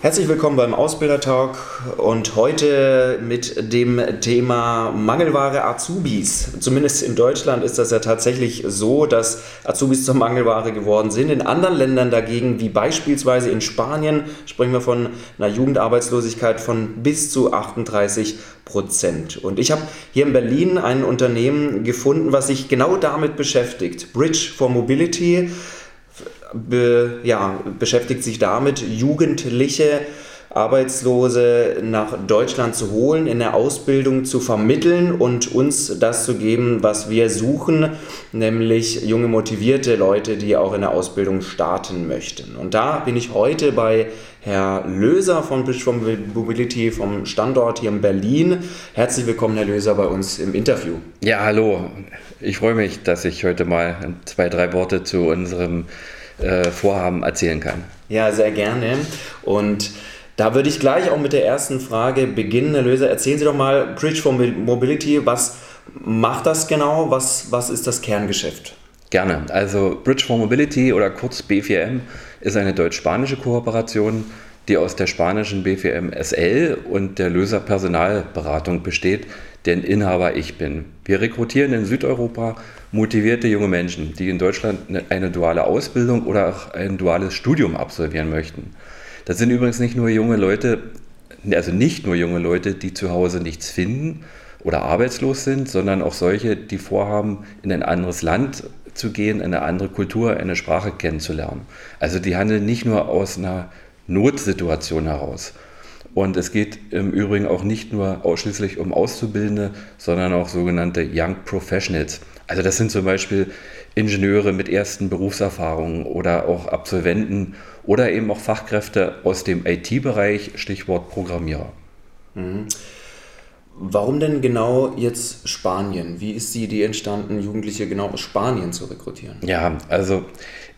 Herzlich willkommen beim Ausbildertalk und heute mit dem Thema Mangelware Azubis. Zumindest in Deutschland ist das ja tatsächlich so, dass Azubis zur Mangelware geworden sind. In anderen Ländern dagegen, wie beispielsweise in Spanien, sprechen wir von einer Jugendarbeitslosigkeit von bis zu 38 Prozent. Und ich habe hier in Berlin ein Unternehmen gefunden, was sich genau damit beschäftigt. Bridge for Mobility be, ja, beschäftigt sich damit, Jugendliche Arbeitslose nach Deutschland zu holen, in der Ausbildung zu vermitteln und uns das zu geben, was wir suchen, nämlich junge motivierte Leute, die auch in der Ausbildung starten möchten. Und da bin ich heute bei Herr Löser von Bridge from Mobility vom Standort hier in Berlin. Herzlich willkommen, Herr Löser, bei uns im Interview. Ja, hallo. Ich freue mich, dass ich heute mal zwei, drei Worte zu unserem äh, Vorhaben erzählen kann. Ja, sehr gerne. Und da würde ich gleich auch mit der ersten Frage beginnen. Herr Löser, erzählen Sie doch mal Bridge for Mobility. Was macht das genau? Was, was ist das Kerngeschäft? Gerne. Also Bridge for Mobility oder kurz B4M ist eine deutsch-spanische Kooperation, die aus der spanischen B4M SL und der Löser Personalberatung besteht, deren Inhaber ich bin. Wir rekrutieren in Südeuropa motivierte junge Menschen, die in Deutschland eine duale Ausbildung oder auch ein duales Studium absolvieren möchten. Das sind übrigens nicht nur junge Leute, also nicht nur junge Leute, die zu Hause nichts finden oder arbeitslos sind, sondern auch solche, die vorhaben, in ein anderes Land zu gehen, eine andere Kultur, eine Sprache kennenzulernen. Also die handeln nicht nur aus einer Notsituation heraus. Und es geht im Übrigen auch nicht nur ausschließlich um Auszubildende, sondern auch sogenannte Young Professionals. Also das sind zum Beispiel Ingenieure mit ersten Berufserfahrungen oder auch Absolventen oder eben auch Fachkräfte aus dem IT-Bereich, Stichwort Programmierer. Mhm. Warum denn genau jetzt Spanien? Wie ist die Idee entstanden, Jugendliche genau aus Spanien zu rekrutieren? Ja, also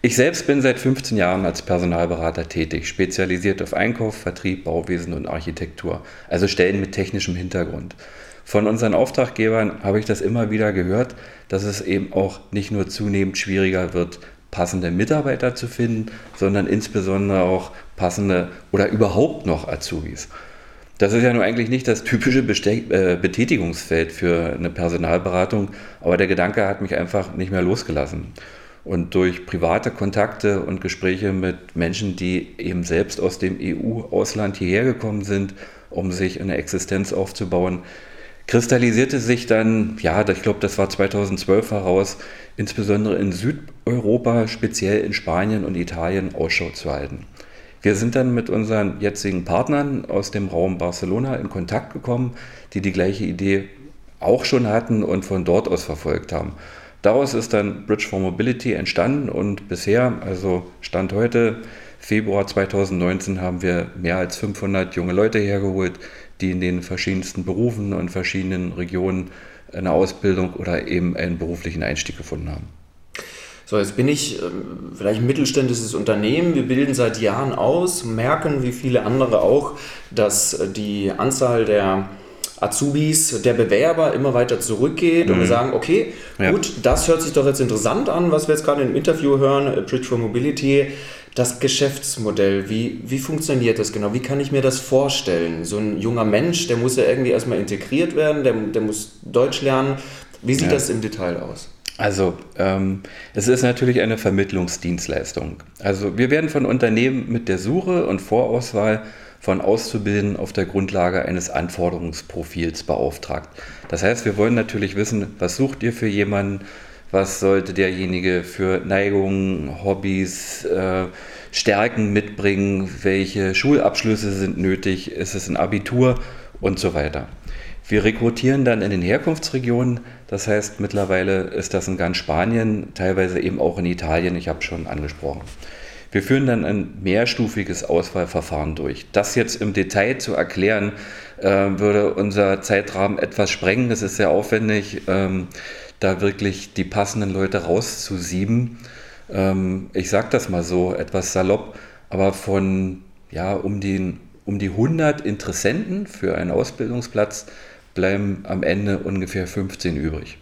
ich selbst bin seit 15 Jahren als Personalberater tätig, spezialisiert auf Einkauf, Vertrieb, Bauwesen und Architektur, also Stellen mit technischem Hintergrund. Von unseren Auftraggebern habe ich das immer wieder gehört, dass es eben auch nicht nur zunehmend schwieriger wird, passende Mitarbeiter zu finden, sondern insbesondere auch passende oder überhaupt noch Azubis. Das ist ja nun eigentlich nicht das typische Beste äh, Betätigungsfeld für eine Personalberatung, aber der Gedanke hat mich einfach nicht mehr losgelassen. Und durch private Kontakte und Gespräche mit Menschen, die eben selbst aus dem EU-Ausland hierher gekommen sind, um sich eine Existenz aufzubauen, kristallisierte sich dann, ja, ich glaube, das war 2012 heraus, insbesondere in Südeuropa, speziell in Spanien und Italien, Ausschau zu halten. Wir sind dann mit unseren jetzigen Partnern aus dem Raum Barcelona in Kontakt gekommen, die die gleiche Idee auch schon hatten und von dort aus verfolgt haben. Daraus ist dann Bridge for Mobility entstanden und bisher, also Stand heute, Februar 2019, haben wir mehr als 500 junge Leute hergeholt, die in den verschiedensten Berufen und verschiedenen Regionen eine Ausbildung oder eben einen beruflichen Einstieg gefunden haben. So, jetzt bin ich ähm, vielleicht ein mittelständisches Unternehmen. Wir bilden seit Jahren aus, merken wie viele andere auch, dass die Anzahl der Azubis, der Bewerber immer weiter zurückgeht mhm. und wir sagen, okay, ja. gut, das hört sich doch jetzt interessant an, was wir jetzt gerade im Interview hören, Bridge for Mobility. Das Geschäftsmodell, wie, wie funktioniert das genau? Wie kann ich mir das vorstellen? So ein junger Mensch, der muss ja irgendwie erstmal integriert werden, der, der muss Deutsch lernen. Wie sieht ja. das im Detail aus? Also, ähm, es ist natürlich eine Vermittlungsdienstleistung. Also, wir werden von Unternehmen mit der Suche und Vorauswahl von Auszubildenden auf der Grundlage eines Anforderungsprofils beauftragt. Das heißt, wir wollen natürlich wissen, was sucht ihr für jemanden, was sollte derjenige für Neigungen, Hobbys, äh, Stärken mitbringen, welche Schulabschlüsse sind nötig, ist es ein Abitur und so weiter. Wir rekrutieren dann in den Herkunftsregionen, das heißt mittlerweile ist das in ganz Spanien, teilweise eben auch in Italien, ich habe schon angesprochen. Wir führen dann ein mehrstufiges Auswahlverfahren durch. Das jetzt im Detail zu erklären, äh, würde unser Zeitrahmen etwas sprengen. Das ist sehr aufwendig, ähm, da wirklich die passenden Leute rauszusieben. Ähm, ich sage das mal so, etwas salopp, aber von ja, um, den, um die 100 Interessenten für einen Ausbildungsplatz bleiben am Ende ungefähr 15 übrig.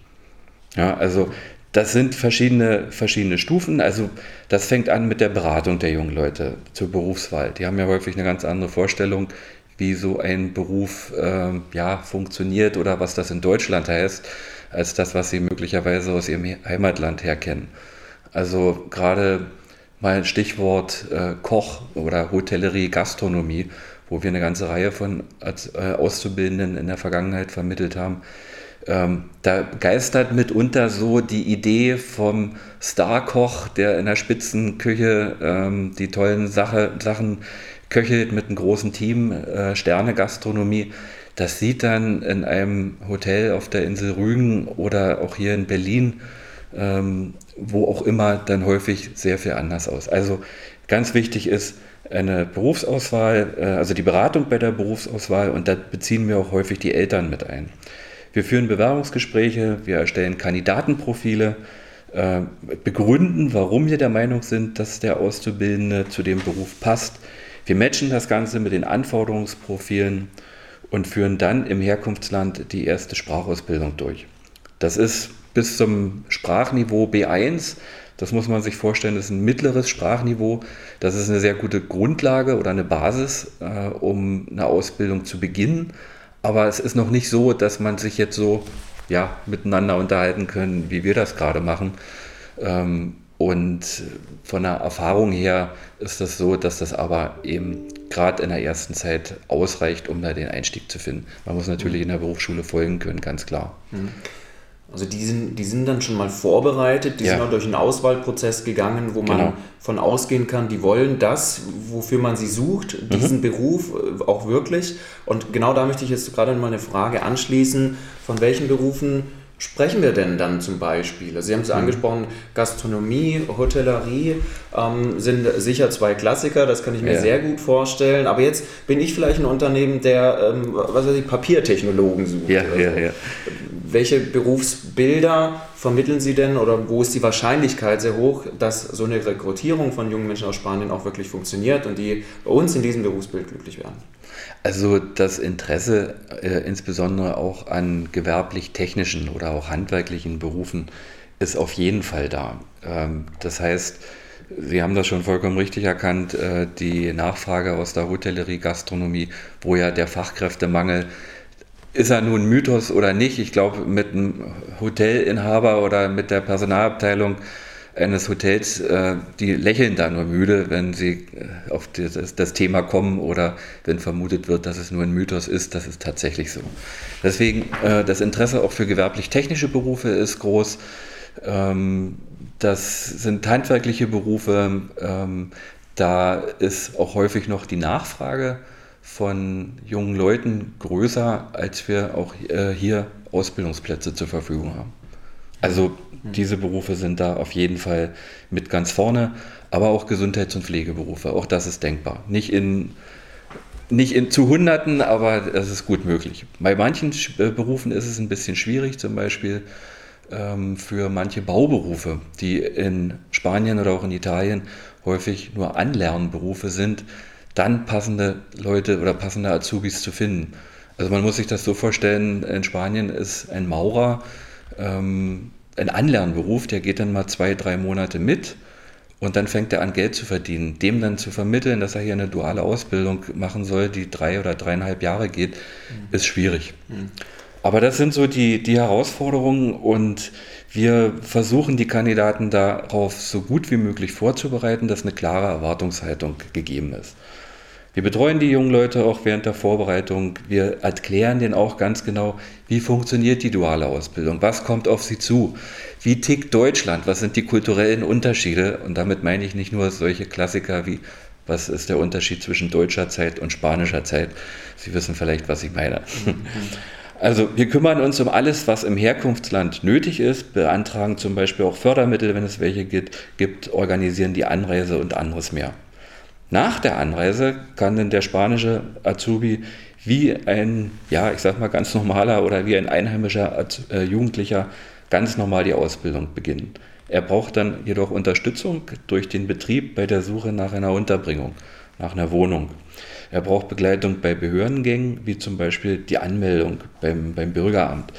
Ja, also Das sind verschiedene, verschiedene Stufen. Also das fängt an mit der Beratung der jungen Leute zur Berufswahl. Die haben ja häufig eine ganz andere Vorstellung, wie so ein Beruf äh, ja, funktioniert oder was das in Deutschland heißt, als das, was sie möglicherweise aus ihrem Heimatland her kennen. Also gerade mal ein Stichwort äh, Koch oder Hotellerie, Gastronomie, wo wir eine ganze Reihe von äh, Auszubildenden in der Vergangenheit vermittelt haben. Ähm, da geistert mitunter so die Idee vom Starkoch, der in der Spitzenküche ähm, die tollen Sache, Sachen köchelt mit einem großen Team, äh, Sterne-Gastronomie. Das sieht dann in einem Hotel auf der Insel Rügen oder auch hier in Berlin, ähm, wo auch immer, dann häufig sehr viel anders aus. Also ganz wichtig ist eine Berufsauswahl, äh, also die Beratung bei der Berufsauswahl und da beziehen wir auch häufig die Eltern mit ein. Wir führen Bewerbungsgespräche, wir erstellen Kandidatenprofile, äh, begründen, warum wir der Meinung sind, dass der Auszubildende zu dem Beruf passt wir matchen das Ganze mit den Anforderungsprofilen und führen dann im Herkunftsland die erste Sprachausbildung durch. Das ist bis zum Sprachniveau B1. Das muss man sich vorstellen, das ist ein mittleres Sprachniveau. Das ist eine sehr gute Grundlage oder eine Basis, äh, um eine Ausbildung zu beginnen. Aber es ist noch nicht so, dass man sich jetzt so ja, miteinander unterhalten können, wie wir das gerade machen. Ähm, und von der Erfahrung her ist das so, dass das aber eben gerade in der ersten Zeit ausreicht, um da den Einstieg zu finden. Man muss natürlich in der Berufsschule folgen können, ganz klar. Mhm. Also die sind, die sind dann schon mal vorbereitet, die ja. sind auch durch einen Auswahlprozess gegangen, wo man genau. von ausgehen kann, die wollen das, wofür man sie sucht, diesen mhm. Beruf äh, auch wirklich. Und genau da möchte ich jetzt gerade mal eine Frage anschließen, von welchen Berufen sprechen wir denn dann zum Beispiel? Also Sie haben es mhm. angesprochen, Gastronomie, Hotellerie ähm, sind sicher zwei Klassiker, das kann ich mir ja. sehr gut vorstellen. Aber jetzt bin ich vielleicht ein Unternehmen, der, ähm, was weiß ich, Papiertechnologen sucht. Ja, ja, ja. Welche Berufsbilder vermitteln Sie denn oder wo ist die Wahrscheinlichkeit sehr hoch, dass so eine Rekrutierung von jungen Menschen aus Spanien auch wirklich funktioniert und die bei uns in diesem Berufsbild glücklich werden? Also das Interesse äh, insbesondere auch an gewerblich-technischen oder auch handwerklichen Berufen ist auf jeden Fall da. Ähm, das heißt, Sie haben das schon vollkommen richtig erkannt, äh, die Nachfrage aus der Hotellerie, Gastronomie, wo ja der Fachkräftemangel ist er nun Mythos oder nicht? Ich glaube, mit einem Hotelinhaber oder mit der Personalabteilung eines Hotels, äh, die lächeln da nur müde, wenn sie äh, auf das, das, Thema kommen oder wenn vermutet wird, dass es nur ein Mythos ist. Das ist tatsächlich so. Deswegen äh, das Interesse auch für gewerblich-technische Berufe ist groß. Ähm, das sind handwerkliche Berufe. Ähm, da ist auch häufig noch die Nachfrage von jungen Leuten größer, als wir auch äh, hier Ausbildungsplätze zur Verfügung haben. Also Mhm. Diese Berufe sind da auf jeden Fall mit ganz vorne, aber auch Gesundheits- und Pflegeberufe, auch das ist denkbar. Nicht in, nicht in zu Hunderten, aber es ist gut möglich. Bei manchen äh, Berufen ist es ein bisschen schwierig, zum Beispiel ähm, für manche Bauberufe, die in Spanien oder auch in Italien häufig nur Anlernberufe sind, dann passende Leute oder passende Azubis zu finden. Also man muss sich das so vorstellen, in Spanien ist ein Maurer ähm, ein Anlernberuf, der geht dann mal zwei, drei Monate mit und dann fängt er an, Geld zu verdienen. Dem dann zu vermitteln, dass er hier eine duale Ausbildung machen soll, die drei oder dreieinhalb Jahre geht, mhm. ist schwierig. Mhm. Aber das sind so die, die Herausforderungen und wir versuchen die Kandidaten darauf so gut wie möglich vorzubereiten, dass eine klare Erwartungshaltung gegeben ist. Wir betreuen die jungen Leute auch während der Vorbereitung. Wir erklären denen auch ganz genau, wie funktioniert die duale Ausbildung, was kommt auf sie zu, wie tickt Deutschland, was sind die kulturellen Unterschiede. Und damit meine ich nicht nur solche Klassiker wie, was ist der Unterschied zwischen deutscher Zeit und spanischer Zeit. Sie wissen vielleicht, was ich meine. Also wir kümmern uns um alles, was im Herkunftsland nötig ist, beantragen zum Beispiel auch Fördermittel, wenn es welche gibt, gibt organisieren die Anreise und anderes mehr. Nach der Anreise kann dann der spanische Azubi wie ein, ja, ich sag mal ganz normaler oder wie ein einheimischer äh, Jugendlicher ganz normal die Ausbildung beginnen. Er braucht dann jedoch Unterstützung durch den Betrieb bei der Suche nach einer Unterbringung, nach einer Wohnung. Er braucht Begleitung bei Behördengängen, wie zum Beispiel die Anmeldung beim, beim Bürgeramt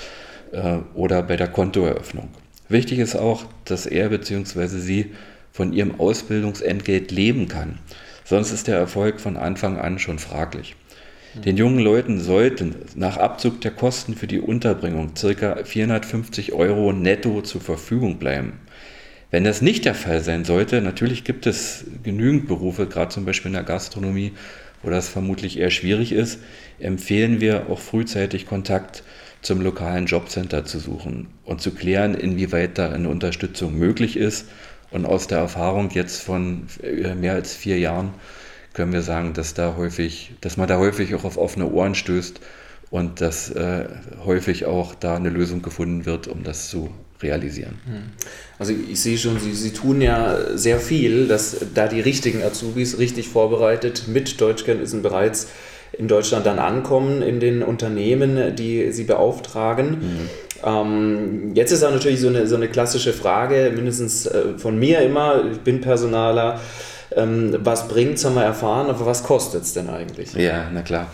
äh, oder bei der Kontoeröffnung. Wichtig ist auch, dass er bzw. sie von ihrem Ausbildungsentgelt leben kann. Sonst ist der Erfolg von Anfang an schon fraglich. Den jungen Leuten sollten nach Abzug der Kosten für die Unterbringung ca. 450 Euro netto zur Verfügung bleiben. Wenn das nicht der Fall sein sollte, natürlich gibt es genügend Berufe, gerade zum Beispiel in der Gastronomie, wo das vermutlich eher schwierig ist, empfehlen wir auch frühzeitig Kontakt zum lokalen Jobcenter zu suchen und zu klären, inwieweit da eine Unterstützung möglich ist. Und aus der Erfahrung jetzt von äh, mehr als vier Jahren können wir sagen, dass da häufig, dass man da häufig auch auf offene Ohren stößt und dass äh, häufig auch da eine Lösung gefunden wird, um das zu realisieren. Hm. Also ich sehe schon, Sie, Sie tun ja sehr viel, dass da die richtigen Azubis richtig vorbereitet mit Deutschkenntnissen bereits in Deutschland dann ankommen in den Unternehmen, die Sie beauftragen. Mhm. Ähm, jetzt ist auch natürlich so eine, so eine klassische Frage, mindestens äh, von mir immer, ich bin Personaler, ähm, was bringt es, haben wir erfahren, aber was kostet es denn eigentlich? Ja, na klar.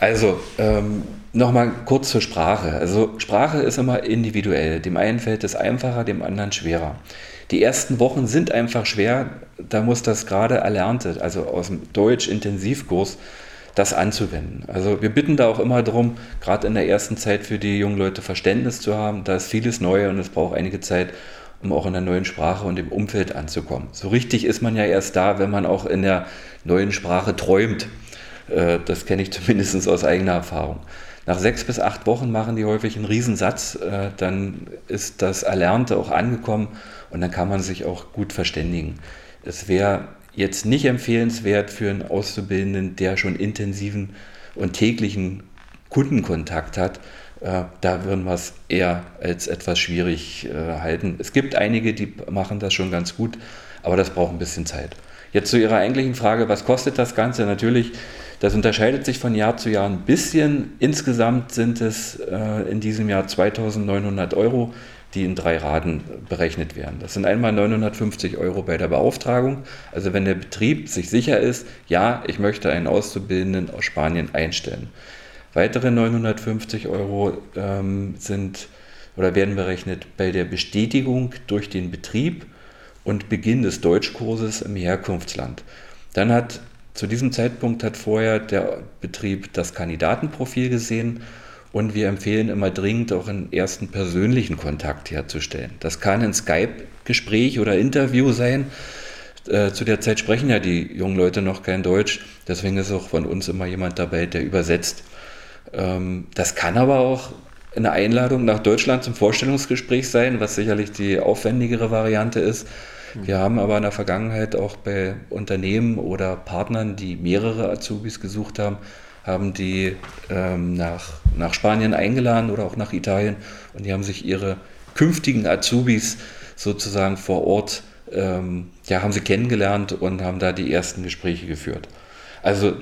Also, ähm, nochmal kurz zur Sprache. Also, Sprache ist immer individuell. Dem einen fällt es einfacher, dem anderen schwerer. Die ersten Wochen sind einfach schwer. Da muss das gerade Erlernte, also aus dem Deutsch-Intensivkurs, das anzuwenden. Also wir bitten da auch immer darum, gerade in der ersten Zeit für die jungen Leute Verständnis zu haben. Da ist vieles neu und es braucht einige Zeit, um auch in der neuen Sprache und im Umfeld anzukommen. So richtig ist man ja erst da, wenn man auch in der neuen Sprache träumt. Äh, das kenne ich zumindest aus eigener Erfahrung. Nach sechs bis acht Wochen machen die häufig einen Riesensatz, äh, dann ist das Erlernte auch angekommen und dann kann man sich auch gut verständigen. Es wäre jetzt nicht empfehlenswert für einen Auszubildenden, der schon intensiven und täglichen Kundenkontakt hat, äh, da würden wir es eher als etwas schwierig äh, halten. Es gibt einige, die machen das schon ganz gut, aber das braucht ein bisschen Zeit. Jetzt zu Ihrer eigentlichen Frage, was kostet das Ganze? Natürlich, das unterscheidet sich von Jahr zu Jahr ein bisschen. Insgesamt sind es äh, in diesem Jahr 2900 Euro, die in drei Raten berechnet werden. Das sind einmal 950 Euro bei der Beauftragung. Also wenn der Betrieb sich sicher ist, ja, ich möchte einen Auszubildenden aus Spanien einstellen. Weitere 950 Euro ähm, sind oder werden berechnet bei der Bestätigung durch den Betrieb und Beginn des Deutschkurses im Herkunftsland. Dann hat zu diesem Zeitpunkt hat vorher der Betrieb das Kandidatenprofil gesehen und wir empfehlen immer dringend auch einen ersten persönlichen Kontakt herzustellen. Das kann ein Skype-Gespräch oder Interview sein. Äh, zu der Zeit sprechen ja die jungen Leute noch kein Deutsch, deswegen ist auch von uns immer jemand dabei, der übersetzt. Ähm, das kann aber auch eine Einladung nach Deutschland zum Vorstellungsgespräch sein, was sicherlich die aufwendigere Variante ist. Wir haben aber in der Vergangenheit auch bei Unternehmen oder Partnern, die mehrere Azubis gesucht haben, haben die ähm, nach, nach Spanien eingeladen oder auch nach Italien und die haben sich ihre künftigen Azubis sozusagen vor Ort, ähm, ja, haben sie kennengelernt und haben da die ersten Gespräche geführt. Also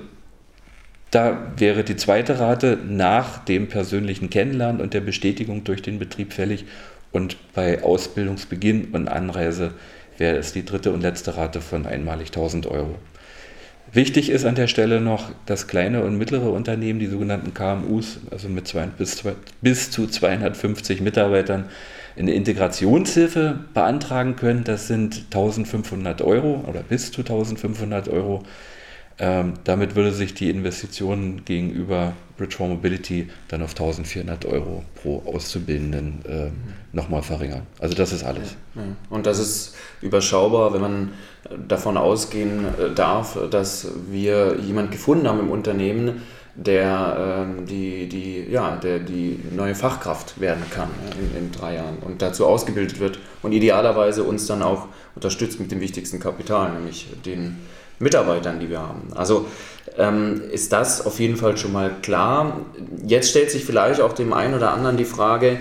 da wäre die zweite Rate nach dem persönlichen Kennenlernen und der Bestätigung durch den Betrieb fällig. Und bei Ausbildungsbeginn und Anreise wäre es die dritte und letzte Rate von einmalig 1000 Euro. Wichtig ist an der Stelle noch, dass kleine und mittlere Unternehmen, die sogenannten KMUs, also mit zwei, bis, bis zu 250 Mitarbeitern, eine Integrationshilfe beantragen können. Das sind 1500 Euro oder bis zu 1500 Euro. Ähm, damit würde sich die Investition gegenüber Bridge for Mobility dann auf 1400 Euro pro Auszubildenden äh, nochmal verringern. Also das ist alles. Und das ist überschaubar, wenn man davon ausgehen äh, darf, dass wir jemanden gefunden haben im Unternehmen, der, ähm, die, die, ja, der die neue Fachkraft werden kann in, in drei Jahren und dazu ausgebildet wird und idealerweise uns dann auch unterstützt mit dem wichtigsten Kapital, nämlich den Mitarbeitern, die wir haben. Also ähm, ist das auf jeden Fall schon mal klar. Jetzt stellt sich vielleicht auch dem einen oder anderen die Frage,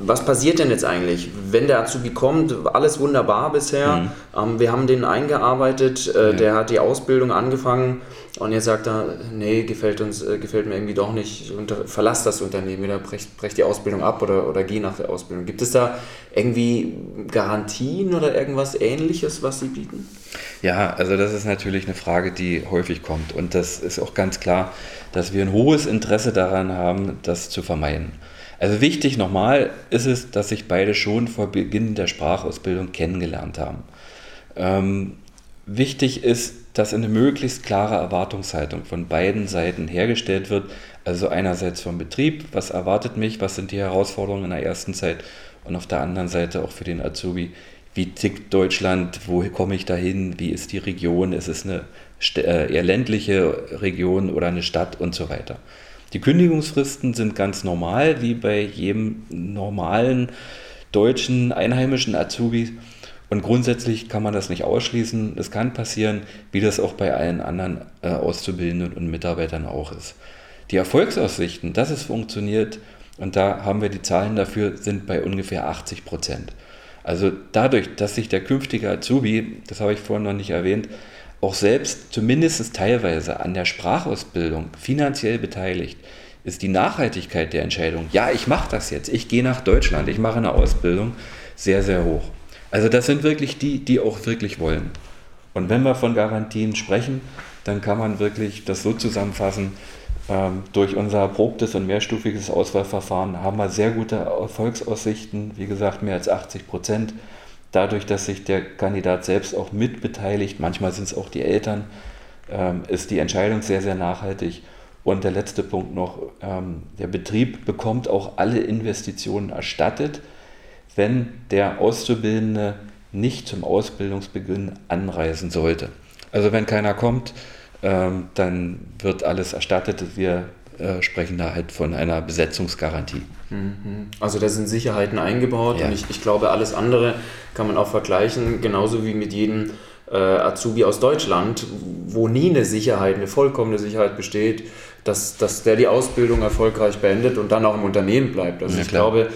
was passiert denn jetzt eigentlich, wenn der Azubi kommt? Alles wunderbar bisher. Mhm. Ähm, wir haben den eingearbeitet, äh, ja. der hat die Ausbildung angefangen und jetzt sagt er, nee, gefällt uns, äh, gefällt mir irgendwie doch nicht, unter, verlass das Unternehmen wieder, brech, brech die Ausbildung ab oder, oder geh nach der Ausbildung. Gibt es da irgendwie Garantien oder irgendwas ähnliches, was Sie bieten? Ja, also das ist natürlich eine Frage, die häufig kommt und das ist auch ganz klar, dass wir ein hohes Interesse daran haben, das zu vermeiden. Also wichtig nochmal ist es, dass sich beide schon vor Beginn der Sprachausbildung kennengelernt haben. Ähm, wichtig ist, dass eine möglichst klare Erwartungshaltung von beiden Seiten hergestellt wird. Also einerseits vom Betrieb, was erwartet mich, was sind die Herausforderungen in der ersten Zeit und auf der anderen Seite auch für den Azubi, wie tickt Deutschland, wo komme ich dahin, wie ist die Region, ist es eine äh, eher ländliche Region oder eine Stadt und so weiter. Die Kündigungsfristen sind ganz normal, wie bei jedem normalen deutschen einheimischen Azubi. Und grundsätzlich kann man das nicht ausschließen. Es kann passieren, wie das auch bei allen anderen äh, Auszubildenden und Mitarbeitern auch ist. Die Erfolgsaussichten, dass es funktioniert, und da haben wir die Zahlen dafür, sind bei ungefähr 80 Prozent. Also dadurch, dass sich der künftige Azubi, das habe ich vorhin noch nicht erwähnt, auch selbst zumindest teilweise an der Sprachausbildung finanziell beteiligt, ist die Nachhaltigkeit der Entscheidung, ja, ich mache das jetzt, ich gehe nach Deutschland, ich mache eine Ausbildung, sehr, sehr hoch. Also das sind wirklich die, die auch wirklich wollen. Und wenn wir von Garantien sprechen, dann kann man wirklich das so zusammenfassen, durch unser erprobtes und mehrstufiges Auswahlverfahren haben wir sehr gute Erfolgsaussichten, wie gesagt mehr als 80 Prozent dadurch, dass sich der Kandidat selbst auch mitbeteiligt, manchmal sind es auch die Eltern, ähm, ist die Entscheidung sehr, sehr nachhaltig. Und der letzte Punkt noch, ähm, der Betrieb bekommt auch alle Investitionen erstattet, wenn der Auszubildende nicht zum Ausbildungsbeginn anreisen sollte. Also wenn keiner kommt, ähm, dann wird alles erstattet. Wir äh, sprechen da halt von einer Besetzungsgarantie. Mhm. Also da sind Sicherheiten eingebaut ja. und ich, ich glaube, alles andere kann man auch vergleichen, genauso wie mit jedem äh, Azubi aus Deutschland, wo nie eine Sicherheit, eine vollkommene Sicherheit besteht, dass, dass der die Ausbildung erfolgreich beendet und dann auch im Unternehmen bleibt. Also ja, ich glaube,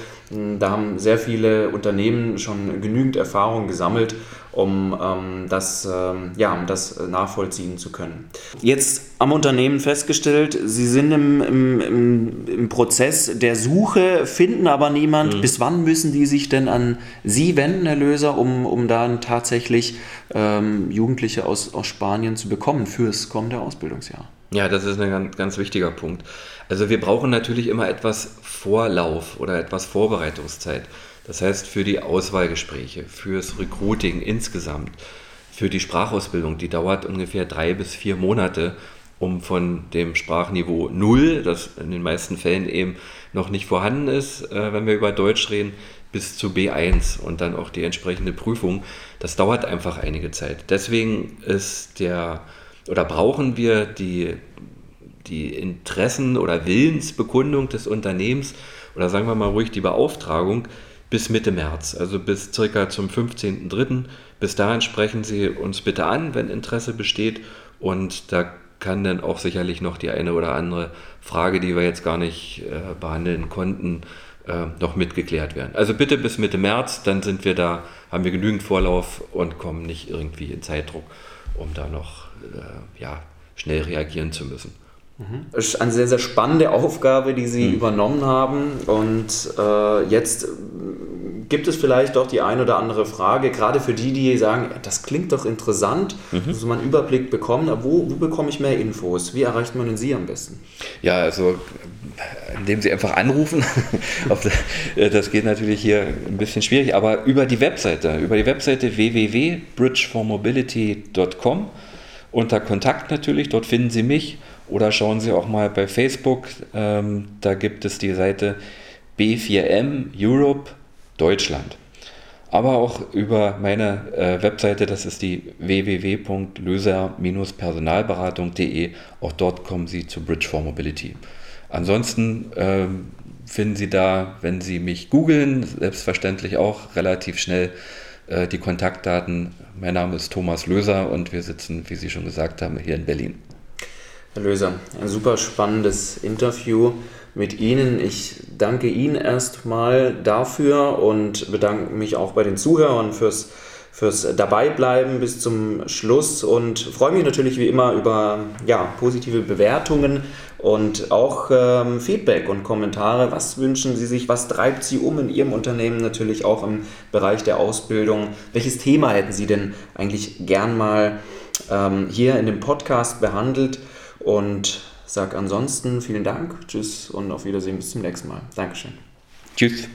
da haben sehr viele Unternehmen schon genügend Erfahrung gesammelt, um ähm, das, ähm, ja, um das nachvollziehen zu können. Jetzt am Unternehmen festgestellt, Sie sind im, im, im, im Prozess der Suche, finden aber niemand. Mhm. Bis wann müssen die sich denn an Sie wenden, Herr Löser, um, um dann tatsächlich ähm, Jugendliche aus, aus Spanien zu bekommen fürs kommende Ausbildungsjahr? Ja, das ist ein ganz, ganz wichtiger Punkt. Also wir brauchen natürlich immer etwas Vorlauf oder etwas Vorbereitungszeit. Das heißt für die Auswahlgespräche, fürs Recruiting insgesamt, für die Sprachausbildung, die dauert ungefähr drei bis vier Monate, um von dem Sprachniveau 0, das in den meisten Fällen eben noch nicht vorhanden ist, äh, wenn wir über Deutsch reden, bis zu B1 und dann auch die entsprechende Prüfung. Das dauert einfach einige Zeit. Deswegen ist der oder brauchen wir die, die Interessen oder Willensbekundung des Unternehmens oder sagen wir mal ruhig die Beauftragung bis Mitte März, also bis circa zum 15.03. Bis dahin sprechen Sie uns bitte an, wenn Interesse besteht und da kann dann auch sicherlich noch die eine oder andere Frage, die wir jetzt gar nicht äh, behandeln konnten, äh, noch mitgeklärt werden. Also bitte bis Mitte März, dann sind wir da, haben wir genügend Vorlauf und kommen nicht irgendwie in Zeitdruck, um da noch äh, ja, schnell reagieren zu müssen. Das ist eine sehr, sehr spannende Aufgabe, die Sie mhm. übernommen haben. Und äh, jetzt gibt es vielleicht doch die ein oder andere Frage, gerade für die, die sagen, das klingt doch interessant, mhm. muss man einen Überblick bekommen, aber wo, wo bekomme ich mehr Infos? Wie erreicht man denn Sie am besten? Ja, also indem Sie einfach anrufen. das geht natürlich hier ein bisschen schwierig, aber über die Webseite, über die Webseite www.bridgeformobility.com unter Kontakt natürlich, dort finden Sie mich oder schauen Sie auch mal bei Facebook, ähm, da gibt es die Seite B4M Europe Deutschland. Aber auch über meine äh, Webseite, das ist die www.löser-personalberatung.de. Auch dort kommen Sie zu Bridge for Mobility. Ansonsten ähm, finden Sie da, wenn Sie mich googeln, selbstverständlich auch relativ schnell äh, die Kontaktdaten. Mein Name ist Thomas Löser und wir sitzen, wie Sie schon gesagt haben, hier in Berlin. Herr Löser, ein super spannendes Interview mit Ihnen. Ich danke Ihnen erstmal dafür und bedanke mich auch bei den Zuhörern fürs, fürs Dabeibleiben bis zum Schluss und freue mich natürlich wie immer über ja, positive Bewertungen und auch ähm, Feedback und Kommentare. Was wünschen Sie sich? Was treibt Sie um in Ihrem Unternehmen? Natürlich auch im Bereich der Ausbildung. Welches Thema hätten Sie denn eigentlich gern mal ähm, hier in dem Podcast behandelt? Und Sag ansonsten vielen Dank, tschüss und auf Wiedersehen bis zum nächsten Mal. Dankeschön. Tschüss.